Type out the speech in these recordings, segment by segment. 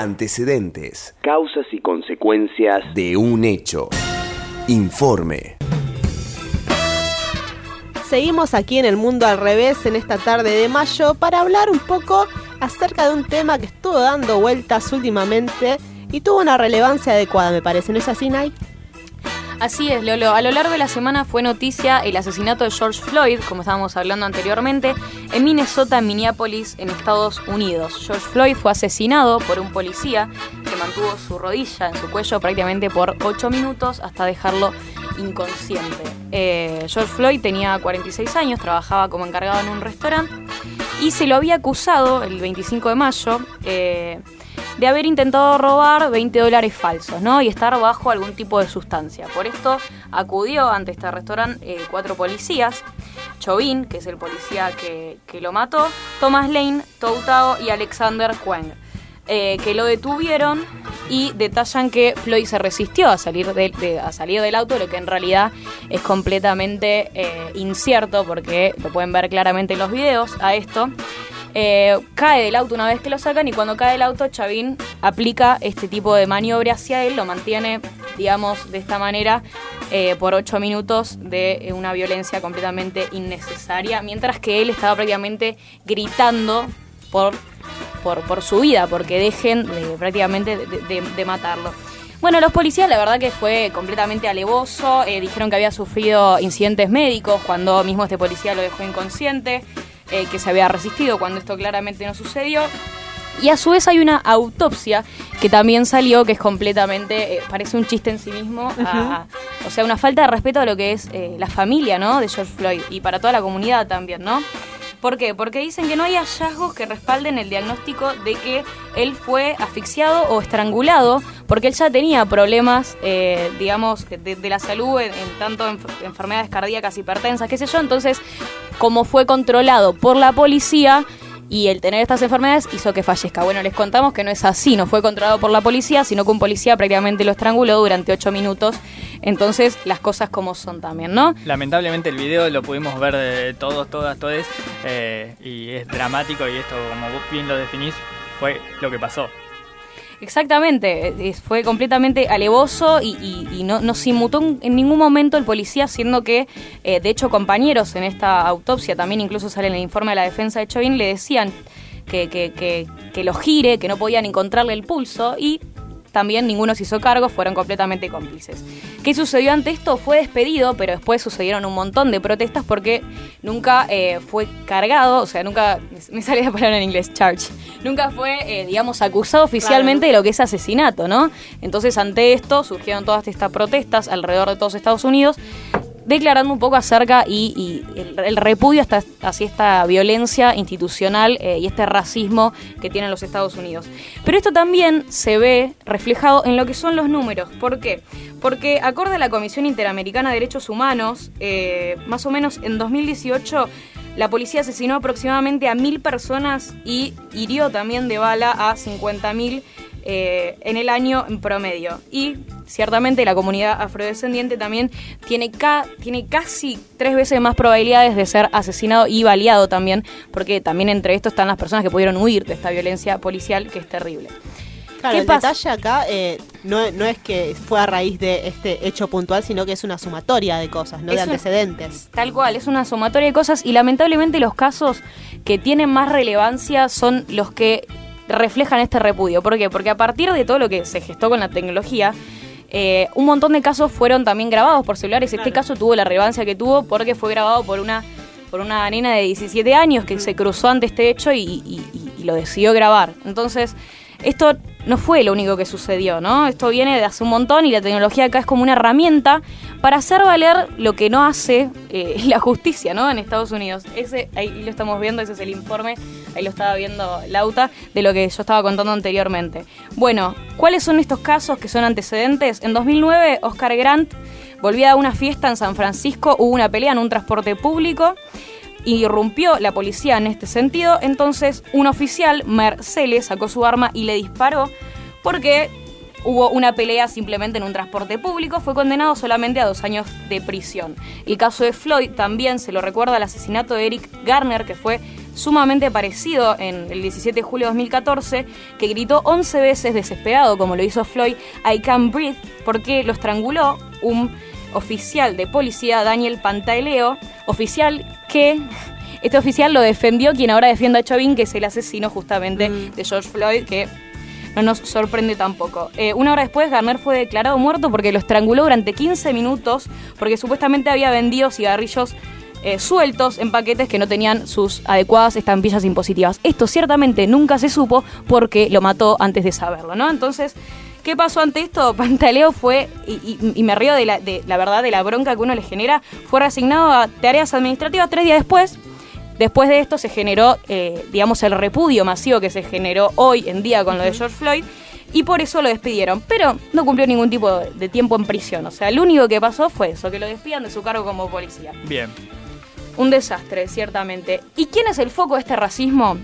Antecedentes Causas y consecuencias. de un hecho. Informe. Seguimos aquí en el mundo al revés en esta tarde de mayo para hablar un poco acerca de un tema que estuvo dando vueltas últimamente y tuvo una relevancia adecuada, me parece. ¿No es así, Nike? Así es, Lolo. A lo largo de la semana fue noticia el asesinato de George Floyd, como estábamos hablando anteriormente, en Minnesota, en Minneapolis, en Estados Unidos. George Floyd fue asesinado por un policía que mantuvo su rodilla en su cuello prácticamente por 8 minutos hasta dejarlo inconsciente. Eh, George Floyd tenía 46 años, trabajaba como encargado en un restaurante y se lo había acusado el 25 de mayo. eh, de haber intentado robar 20 dólares falsos, ¿no? Y estar bajo algún tipo de sustancia. Por esto acudió ante este restaurante eh, cuatro policías, Chauvin, que es el policía que, que lo mató, Thomas Lane, Toutao y Alexander Quang, eh, que lo detuvieron y detallan que Floyd se resistió a salir, de- a salir del auto, lo que en realidad es completamente eh, incierto, porque lo pueden ver claramente en los videos a esto. Eh, cae del auto una vez que lo sacan y cuando cae del auto Chavín aplica este tipo de maniobra hacia él, lo mantiene, digamos, de esta manera eh, por ocho minutos de eh, una violencia completamente innecesaria, mientras que él estaba prácticamente gritando por, por, por su vida, porque dejen de, prácticamente de, matarlo. Bueno, los policías la verdad que fue completamente alevoso, dijeron que había sufrido incidentes médicos cuando mismo este policía lo dejó inconsciente, eh, que se había resistido cuando esto claramente no sucedió. Y a su vez hay una autopsia que también salió, que es completamente, eh, parece un chiste en sí mismo, a- a- o sea, una falta de respeto a lo que es eh, la familia, ¿no? De George Floyd y para toda la comunidad también, ¿no? ¿Por qué? Porque dicen que no hay hallazgos que respalden el diagnóstico de que él fue asfixiado o estrangulado, porque él ya tenía problemas, eh, digamos, de, de la salud, en, en tanto enf- enfermedades cardíacas, hipertensas, qué sé yo. Entonces, como fue controlado por la policía y el tener estas enfermedades hizo que fallezca. Bueno, les contamos que no es así, no fue controlado por la policía, sino que un policía prácticamente lo estranguló durante ocho minutos. Entonces, las cosas como son también, ¿no? Lamentablemente el video lo pudimos ver de todos, todas, todes, eh, y es dramático y esto, como vos bien lo definís, fue lo que pasó. Exactamente, fue completamente alevoso y, y- y no, no se inmutó en ningún momento el policía, siendo que, eh, de hecho, compañeros en esta autopsia, también incluso sale en el informe de la defensa de Chauvin, le decían que, que, que, que lo gire, que no podían encontrarle el pulso y también ninguno se hizo cargo, fueron completamente cómplices. ¿Qué sucedió ante esto? Fue despedido, pero después sucedieron un montón de protestas porque nunca eh, fue cargado, o sea, nunca, me sale la palabra en inglés, charge, nunca fue, eh, digamos, acusado oficialmente de lo que es asesinato, ¿no? Entonces, ante esto surgieron todas estas protestas alrededor de todos Estados Unidos, declarando un poco acerca y, el, repudio hasta, hacia esta violencia institucional eh, y este racismo que tienen los Estados Unidos. Pero esto también se ve reflejado en lo que son los números. ¿Por qué? Porque acorde a la Comisión Interamericana de Derechos Humanos, eh, más o menos en 2018 la policía asesinó aproximadamente a mil personas y hirió también de bala a 50.000 eh, en el año en promedio. Y ciertamente la comunidad afrodescendiente también tiene, ca- tiene casi tres veces más probabilidades de ser asesinado y baleado también, porque también entre estos están las personas que pudieron huir de esta violencia policial que es terrible. Claro, ¿Qué el pasa? detalle acá eh, no, no es que fue a raíz de este hecho puntual, sino que es una sumatoria de cosas, no Es de un- antecedentes. Tal cual, es una sumatoria de cosas y lamentablemente los casos que tienen más relevancia son los que reflejan este repudio. ¿Por qué? Porque a partir de todo lo que se gestó con la tecnología, eh, un montón de casos fueron también grabados por celulares. Este caso tuvo la relevancia que tuvo porque fue grabado por una por una nena de 17 años que se cruzó ante este hecho y, y- y- y lo decidió grabar. Entonces, esto no fue lo único que sucedió, ¿no? Esto viene de hace un montón y la tecnología acá es como una herramienta para hacer valer lo que no hace eh, la justicia, ¿no? En Estados Unidos. Ese, ahí lo estamos viendo, ese es el informe, ahí lo estaba viendo Lauta, de lo que yo estaba contando anteriormente. Bueno, ¿cuáles son estos casos que son antecedentes? En 2009, Oscar Grant volvía a una fiesta en San Francisco, hubo una pelea en un transporte público irrumpió la policía en este sentido, entonces un oficial, Merceles, sacó su arma y le disparó porque hubo una pelea simplemente en un transporte público, fue condenado solamente a dos años de prisión. El caso de Floyd también se lo recuerda al asesinato de Eric Garner, que fue sumamente parecido en el 17 de julio de 2014, que gritó 11 veces desesperado, como lo hizo Floyd, I can't breathe, porque lo estranguló un oficial de policía, Daniel Pantaleo, oficial que este oficial lo defendió, quien ahora defiende a Chauvin, que es el asesino justamente Mm. de George Floyd, que no nos sorprende tampoco. Eh, una hora después, Garner fue declarado muerto porque lo estranguló durante 15 minutos, porque supuestamente había vendido cigarrillos eh, sueltos en paquetes que no tenían sus adecuadas estampillas impositivas. Esto ciertamente nunca se supo porque lo mató antes de saberlo, ¿no? Entonces, ¿qué pasó ante esto? Pantaleo fue, y, y- y me río de la, de la verdad, de la bronca que uno le genera, fue resignado a tareas administrativas tres días después. Después de esto se generó, eh, digamos, el repudio masivo que se generó hoy en día con lo de George Floyd y por eso lo despidieron. Pero no cumplió ningún tipo de, de tiempo en prisión. O sea, lo único que pasó fue eso, que lo despidan de su cargo como policía. Bien. Un desastre, ciertamente. ¿Y quién es el foco de este racismo?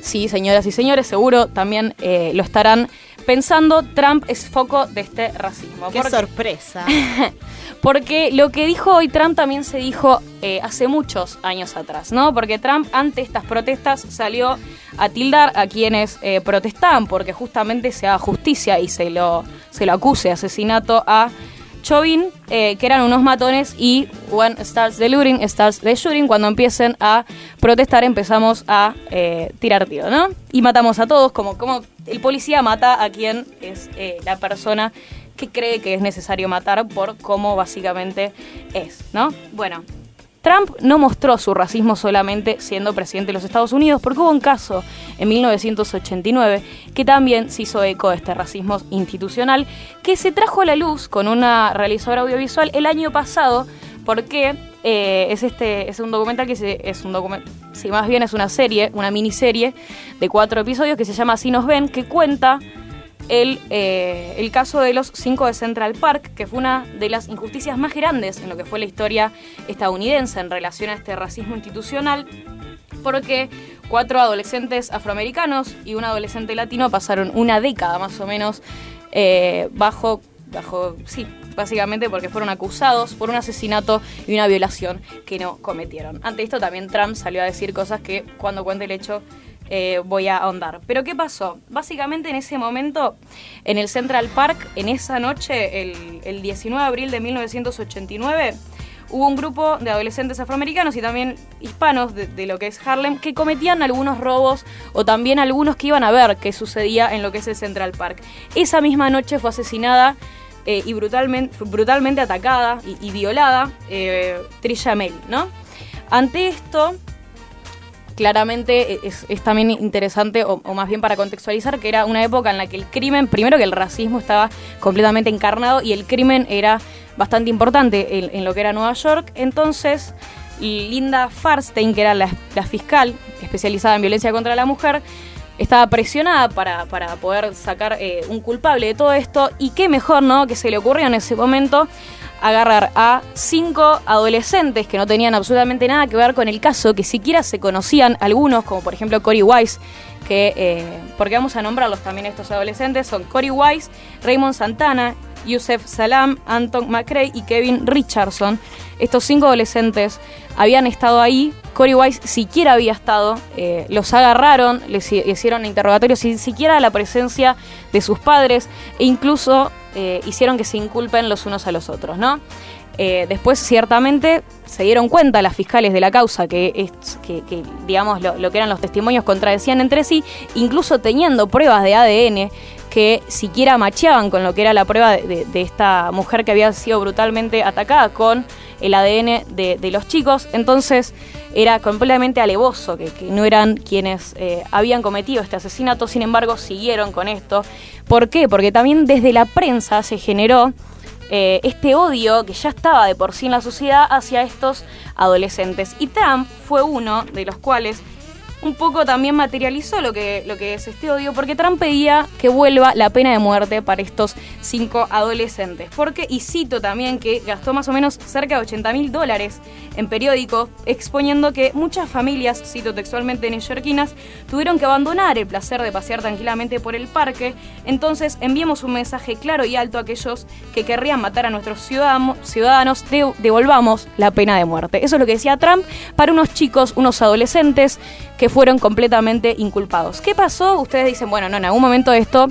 Sí, señoras y señores, seguro también eh, lo estarán pensando. Trump es foco de este racismo. Qué Porque- sorpresa. porque lo que dijo hoy Trump también se dijo eh, hace muchos años atrás, ¿no? Porque Trump ante estas protestas salió a tildar a quienes eh, protestaban porque justamente se haga justicia y se lo, se lo acuse de asesinato a Chauvin, eh, que eran unos matones y shooting, cuando empiecen a protestar empezamos a eh, tirar tiro, ¿no? Y matamos a todos, como, como el policía mata a quien es eh, la persona que cree que es necesario matar por cómo básicamente es, ¿no? Bueno, Trump no mostró su racismo solamente siendo presidente de los Estados Unidos, porque hubo un caso en 1989 que también se hizo eco de este racismo institucional, que se trajo a la luz con una realizadora audiovisual el año pasado, porque eh, es este es un documental que se, es un documental, sí, más bien es una serie, una miniserie de cuatro episodios que se llama Así nos ven, que cuenta el, eh, el caso de los cinco de Central Park, que fue una de las injusticias más grandes en lo que fue la historia estadounidense en relación a este racismo institucional, porque cuatro adolescentes afroamericanos y un adolescente latino pasaron una década más o menos eh, bajo, bajo, sí, básicamente porque fueron acusados por un asesinato y una violación que no cometieron. Ante esto también Trump salió a decir cosas que cuando cuente el hecho eh, voy a ahondar. Pero ¿qué pasó? Básicamente en ese momento, en el Central Park, en esa noche, el, el 19 de abril de 1989, hubo un grupo de adolescentes afroamericanos y también hispanos de, lo que es Harlem que cometían algunos robos o también algunos que iban a ver qué sucedía en lo que es el Central Park. Esa misma noche fue asesinada eh, y brutalmente, atacada y, y violada eh, Trisha Mel, ¿no? Ante esto, claramente es, es también interesante, o, más bien para contextualizar, que era una época en la que el crimen, primero que el racismo estaba completamente encarnado y el crimen era bastante importante en, lo que era Nueva York. Entonces, Linda Farstein, que era la, la fiscal especializada en violencia contra la mujer, estaba presionada para, para poder sacar eh, un culpable de todo esto. Y qué mejor, ¿no? Que se le ocurrió en ese momento agarrar a cinco adolescentes que no tenían absolutamente nada que ver con el caso, que siquiera se conocían algunos, como por ejemplo Cory Wise, que, eh, porque vamos a nombrarlos también estos adolescentes, son Cory Wise, Raymond Santana, Yusef Salam, Anton McRae y Kevin Richardson. Estos cinco adolescentes habían estado ahí, Cory Wise siquiera había estado, eh, los agarraron, les hi- hicieron interrogatorios sin siquiera la presencia de sus padres e incluso eh, hicieron que se inculpen los unos a los otros, ¿no? Eh, después, ciertamente, se dieron cuenta las fiscales de la causa que, es, que, digamos, lo, que eran los testimonios contradecían entre sí, incluso teniendo pruebas de ADN que siquiera macheaban con lo que era la prueba de esta mujer que había sido brutalmente atacada con el ADN de, de los chicos. Entonces era completamente alevoso que, que no eran quienes eh, habían cometido este asesinato, sin embargo siguieron con esto. ¿Por qué? Porque también desde la prensa se generó eh, este odio que ya estaba de por sí en la sociedad hacia estos adolescentes. Y Trump fue uno de los cuales un poco también materializó lo que, lo que es este odio, porque Trump pedía que vuelva la pena de muerte para estos cinco adolescentes. Porque, y cito también que gastó más o menos cerca de 80 mil dólares en periódicos, exponiendo que muchas familias, cito textualmente neoyorquinas, tuvieron que abandonar el placer de pasear tranquilamente por el parque. Entonces enviamos un mensaje claro y alto a aquellos que querrían matar a nuestros ciudadanos, devolvamos la pena de muerte. Eso es lo que decía Trump para unos chicos, unos adolescentes que fueron completamente inculpados. ¿Qué pasó? Ustedes dicen, bueno, no, en algún momento esto,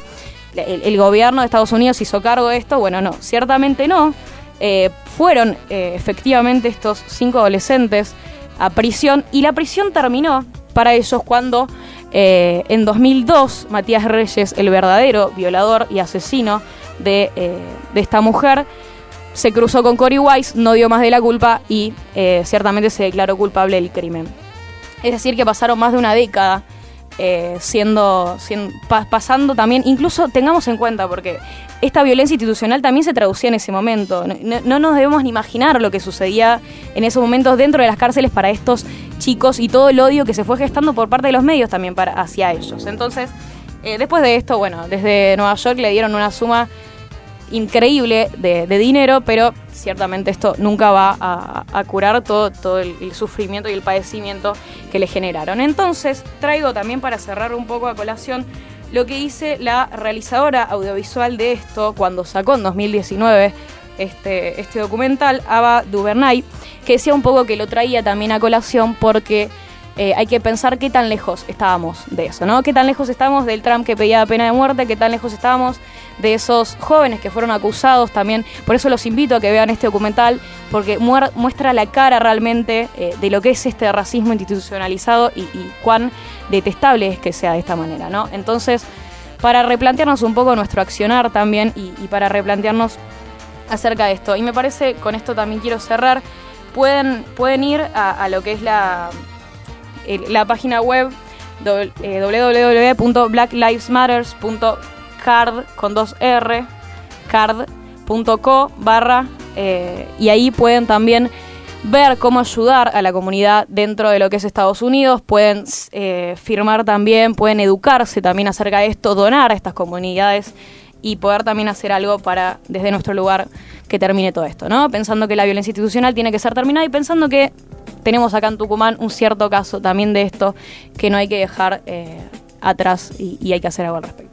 el, gobierno de Estados Unidos hizo cargo de esto. Bueno, no, ciertamente no. Eh, fueron eh, efectivamente estos cinco adolescentes a prisión y la prisión terminó para ellos cuando eh, en 2002 Matías Reyes, el verdadero violador y asesino de, de esta mujer, se cruzó con Cory Wise, no dio más de la culpa y ciertamente se declaró culpable del crimen. Es decir, que pasaron más de una década eh, siendo, pasando también, incluso tengamos en cuenta, porque esta violencia institucional también se traducía en ese momento. No, nos debemos ni imaginar lo que sucedía en esos momentos dentro de las cárceles para estos chicos y todo el odio que se fue gestando por parte de los medios también hacia ellos. Entonces, eh, después de esto, bueno, desde Nueva York le dieron una suma increíble de, dinero, pero ciertamente esto nunca va a, curar todo, todo el, sufrimiento y el padecimiento que le generaron. Entonces, traigo también para cerrar un poco a colación lo que dice la realizadora audiovisual de esto cuando sacó en 2019 este, este documental, Ava Duvernay, que decía un poco que lo traía también a colación porque eh, hay que pensar qué tan lejos estábamos de eso, ¿no? Qué tan lejos estábamos del Trump que pedía pena de muerte, qué tan lejos estábamos de esos jóvenes que fueron acusados también. Por eso los invito a que vean este documental, porque muestra la cara realmente eh, de lo que es este racismo institucionalizado y, cuán detestable es que sea de esta manera, ¿no? Entonces, para replantearnos un poco nuestro accionar también y, para replantearnos acerca de esto. Y me parece, con esto también quiero cerrar, pueden, pueden ir a lo que es la la página web eh, www.blacklivesmatters.card con dos R card.co barra eh, y ahí pueden también ver cómo ayudar a la comunidad dentro de lo que es Estados Unidos, pueden eh, firmar también, pueden educarse también acerca de esto, donar a estas comunidades y poder también hacer algo para, desde nuestro lugar, que termine todo esto, ¿no? Pensando que la violencia institucional tiene que ser terminada y pensando que tenemos acá en Tucumán un cierto caso también de esto que no hay que dejar eh, atrás y, y hay que hacer algo al respecto.